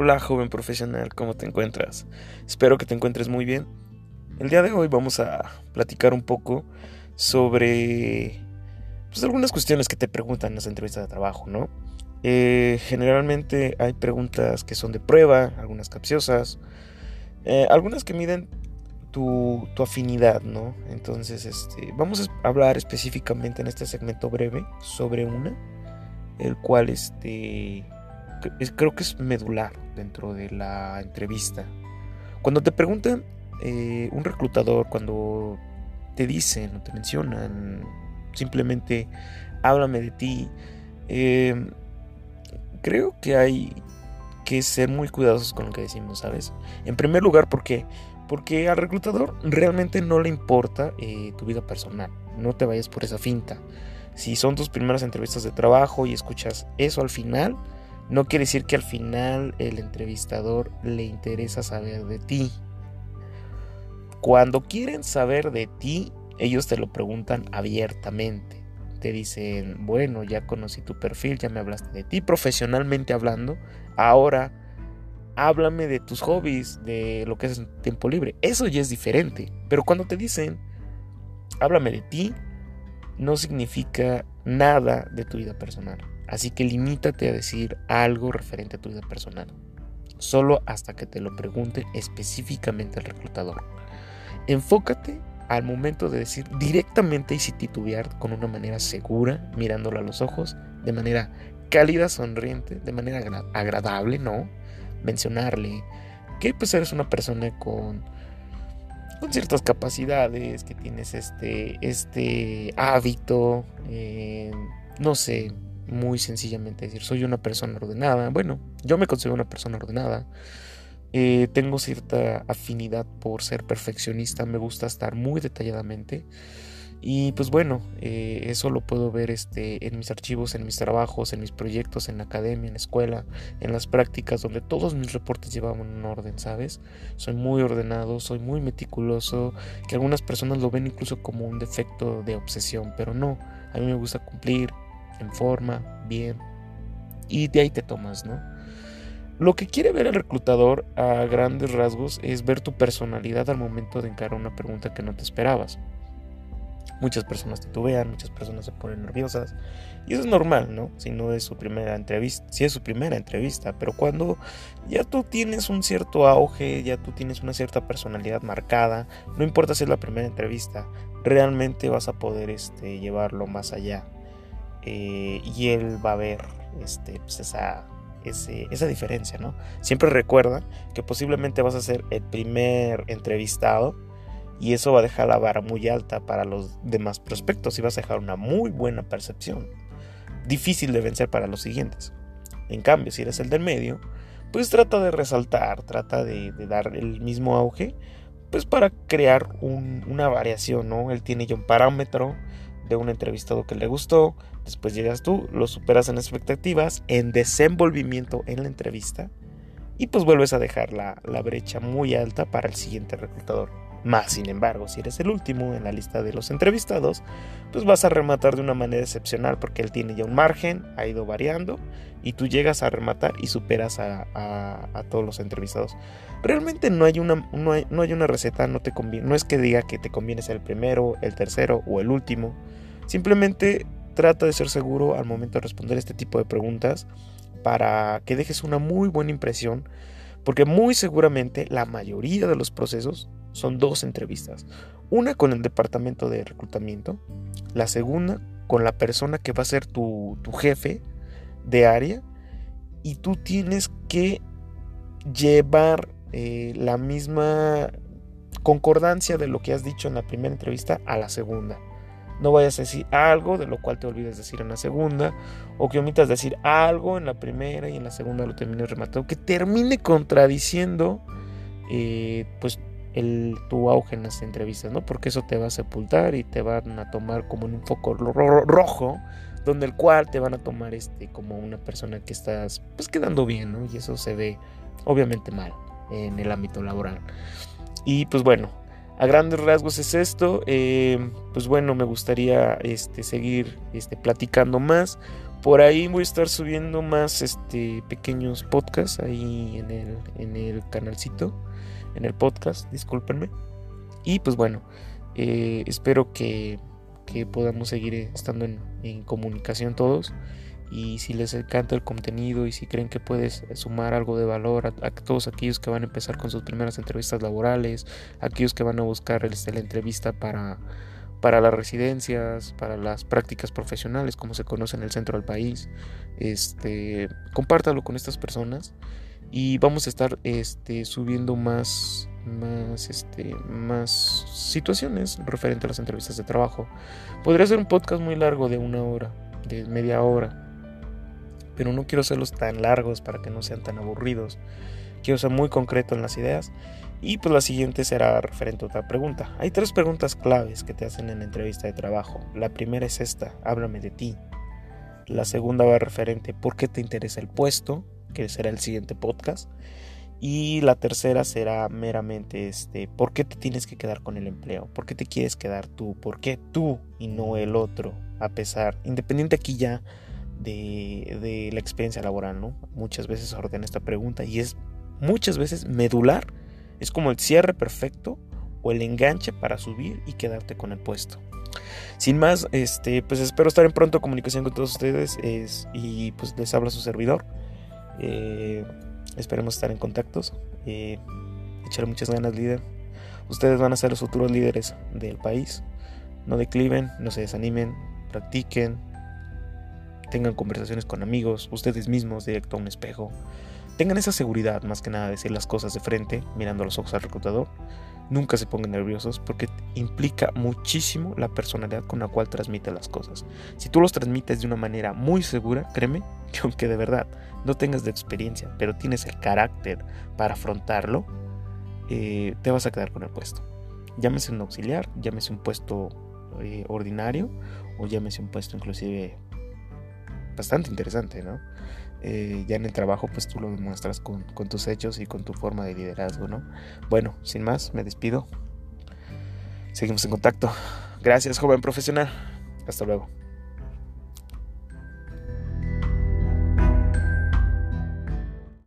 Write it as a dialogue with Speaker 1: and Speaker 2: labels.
Speaker 1: Hola joven profesional, ¿cómo te encuentras? Espero que te encuentres muy bien. El día de hoy vamos a platicar un poco sobre pues, algunas cuestiones que te preguntan en las entrevistas de trabajo, ¿no? Eh, generalmente hay preguntas que son de prueba, algunas capciosas, eh, algunas que miden tu, tu, afinidad, ¿no? Entonces, este, vamos a hablar específicamente en este segmento breve sobre una, el cual este, creo que es medular dentro de la entrevista. Cuando te preguntan eh, un reclutador, cuando te dicen o te mencionan, simplemente háblame de ti, eh, creo que hay que ser muy cuidadosos con lo que decimos, ¿sabes? En primer lugar, ¿por qué? Porque al reclutador realmente no le importa eh, tu vida personal, no te vayas por esa finta. Si son tus primeras entrevistas de trabajo y escuchas eso al final, no quiere decir que al final el entrevistador le interesa saber de ti. Cuando quieren saber de ti, ellos te lo preguntan abiertamente. Te dicen, bueno, ya conocí tu perfil, ya me hablaste de ti profesionalmente hablando. Ahora, háblame de tus hobbies, de lo que haces en tiempo libre. Eso ya es diferente. Pero cuando te dicen, háblame de ti, no significa nada de tu vida personal. Así que limítate a decir algo referente a tu vida personal. Solo hasta que te lo pregunte específicamente el reclutador. Enfócate al momento de decir directamente y sin titubear con una manera segura, mirándolo a los ojos, de manera cálida, sonriente, de manera agradable, ¿no? Mencionarle que pues eres una persona con, con ciertas capacidades, que tienes este, este hábito, eh, no sé, muy sencillamente decir, soy una persona ordenada. Bueno, yo me considero una persona ordenada. Eh, tengo cierta afinidad por ser perfeccionista, me gusta estar muy detalladamente. Y pues bueno, eh, eso lo puedo ver este, en mis archivos, en mis trabajos, en mis proyectos, en la academia, en la escuela, en las prácticas, donde todos mis reportes llevaban un orden, ¿sabes? Soy muy ordenado, soy muy meticuloso, que algunas personas lo ven incluso como un defecto de obsesión, pero no, a mí me gusta cumplir, en forma, bien, y de ahí te tomas, ¿no? Lo que quiere ver el reclutador a grandes rasgos es ver tu personalidad al momento de encarar una pregunta que no te esperabas. Muchas personas titubean, muchas personas se ponen nerviosas y eso es normal, ¿no? Si no es su primera entrevista, si es su primera entrevista, pero cuando ya tú tienes un cierto auge, ya tú tienes una cierta personalidad marcada, no importa si es la primera entrevista, realmente vas a poder este, llevarlo más allá eh, y él va a ver este, pues esa, esa diferencia, ¿no? Siempre recuerda que posiblemente vas a ser el primer entrevistado y eso va a dejar la vara muy alta para los demás prospectos y vas a dejar una muy buena percepción. Difícil de vencer para los siguientes. En cambio, si eres el del medio, pues trata de resaltar, trata de, dar el mismo auge, pues para crear una variación, ¿no? Él tiene ya un parámetro de un entrevistado que le gustó, después llegas tú, lo superas en expectativas, en desenvolvimiento en la entrevista y pues vuelves a dejar la, la brecha muy alta para el siguiente reclutador. Más sin embargo, si eres el último en la lista de los entrevistados, pues vas a rematar de una manera excepcional porque él tiene ya un margen, ha ido variando y tú llegas a rematar y superas a, todos los entrevistados. Realmente no hay una, no hay, no hay una receta, no, te conviene, no es que diga que te conviene ser el primero, el tercero o el último. Simplemente trata de ser seguro al momento de responder este tipo de preguntas para que dejes una muy buena impresión, porque muy seguramente la mayoría de los procesos son dos entrevistas. Una con el departamento de reclutamiento, la segunda con la persona que va a ser tu, jefe de área y tú tienes que llevar eh, la misma concordancia de lo que has dicho en la primera entrevista a la segunda. No vayas a decir algo de lo cual te olvides decir en la segunda, o que omitas decir algo en la primera y en la segunda lo termines rematando, que termine contradiciendo eh, pues el, tu auge en las entrevistas, ¿no? Porque eso te va a sepultar y te van a tomar como en un foco rojo, donde el cual te van a tomar este como una persona que estás pues quedando bien, ¿no? Y eso se ve obviamente mal en el ámbito laboral. Y pues bueno, a grandes rasgos es esto. Eh, pues bueno, me gustaría este, seguir este, platicando más. Por ahí voy a estar subiendo más este, pequeños podcasts ahí en el, en el canalcito, en el podcast, discúlpenme. Y pues bueno, eh, espero que, que, podamos seguir estando en, en, comunicación todos. Y si les encanta el contenido y si creen que puedes sumar algo de valor a, todos aquellos que van a empezar con sus primeras entrevistas laborales, aquellos que van a buscar este, la entrevista para para las residencias, para las prácticas profesionales, como se conoce en el centro del país. Este, compártalo con estas personas y vamos a estar este, subiendo más, más, este, más situaciones referente a las entrevistas de trabajo. Podría ser un podcast muy largo de una hora, de media hora, pero no quiero hacerlos tan largos para que no sean tan aburridos. Quiero ser muy concreto en las ideas y pues la siguiente será referente a otra pregunta. Hay tres preguntas claves que te hacen en la entrevista de trabajo. La primera es esta, háblame de ti. La segunda va referente, ¿por qué te interesa el puesto? Que será el siguiente podcast. Y la tercera será meramente este, ¿por qué te tienes que quedar con el empleo? ¿Por qué te quieres quedar tú? ¿Por qué tú y no el otro? A pesar, independiente aquí ya de, de la experiencia laboral, ¿no? Muchas veces ordena esta pregunta y es muchas veces medular es como el cierre perfecto o el enganche para subir y quedarte con el puesto. Sin más, este, pues espero estar en pronto comunicación con todos ustedes y pues les habla su servidor. Eh, esperemos estar en contactos. Eh, echarle muchas ganas, líder. Ustedes van a ser los futuros líderes del país. No decliven, no se desanimen, practiquen, tengan conversaciones con amigos, ustedes mismos, directo a un espejo. Tengan esa seguridad más que nada de decir las cosas de frente, mirando los ojos al reclutador. Nunca se pongan nerviosos porque implica muchísimo la personalidad con la cual transmite las cosas. Si tú los transmites de una manera muy segura, créeme que aunque de verdad no tengas de experiencia, pero tienes el carácter para afrontarlo, eh, te vas a quedar con el puesto. Llámese un auxiliar, llámese un puesto eh, ordinario o llámese un puesto inclusive bastante interesante, ¿no? Eh, ya en el trabajo pues tú lo demuestras con, con tus hechos y con tu forma de liderazgo, ¿no? Bueno, sin más, me despido. Seguimos en contacto. Gracias, joven profesional. Hasta luego.